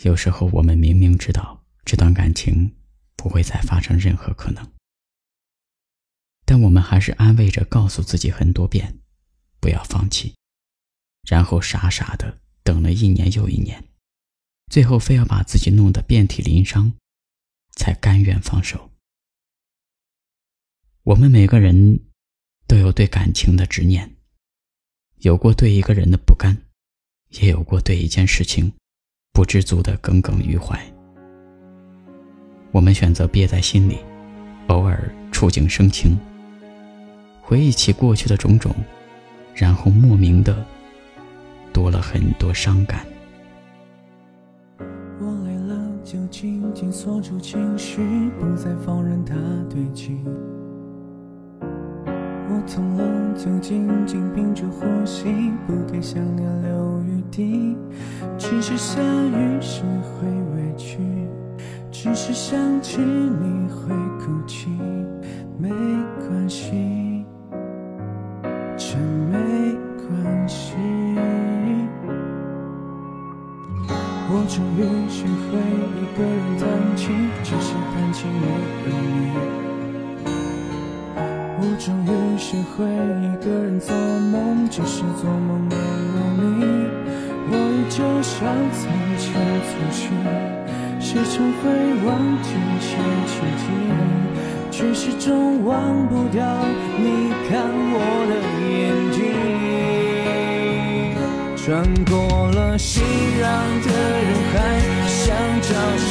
有时候我们明明知道这段感情不会再发生任何可能，但我们还是安慰着告诉自己很多遍，不要放弃，然后傻傻的等了一年又一年，最后非要把自己弄得遍体鳞伤，才甘愿放手。我们每个人都有对感情的执念，有过对一个人的不甘，也有过对一件事情。不知足的耿耿于怀，我们选择憋在心里，偶尔触景生情，回忆起过去的种种，然后莫名的多了很多伤感。我累了，就紧紧锁住情绪，不再放任它堆积。我痛了，就紧紧屏住呼吸，不给想念留余地。只是下雨时会委屈，只是想起你会哭泣，没关系，真没关系。我终于学会一个人弹琴，只是弹琴没有你。我终于学会一个人做梦，只是做梦没有你。我依旧像从前粗心，时常会忘记前情景，却始终忘不掉你看我的眼睛。穿过了熙攘的人海，想找谁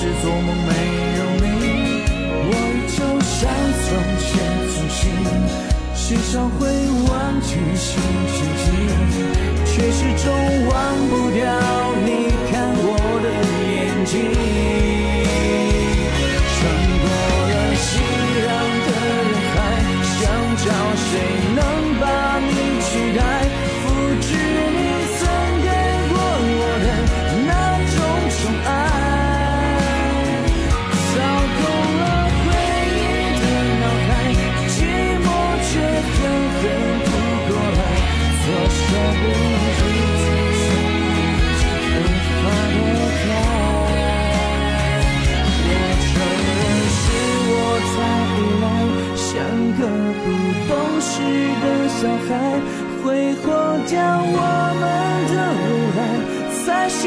是做梦没有你，我就像从前粗心，时常会忘记星期几，却始终忘不掉。总不知足，无法脱开。我承认是我太依赖，像个不懂事的小孩，挥霍掉我们的未来，在心。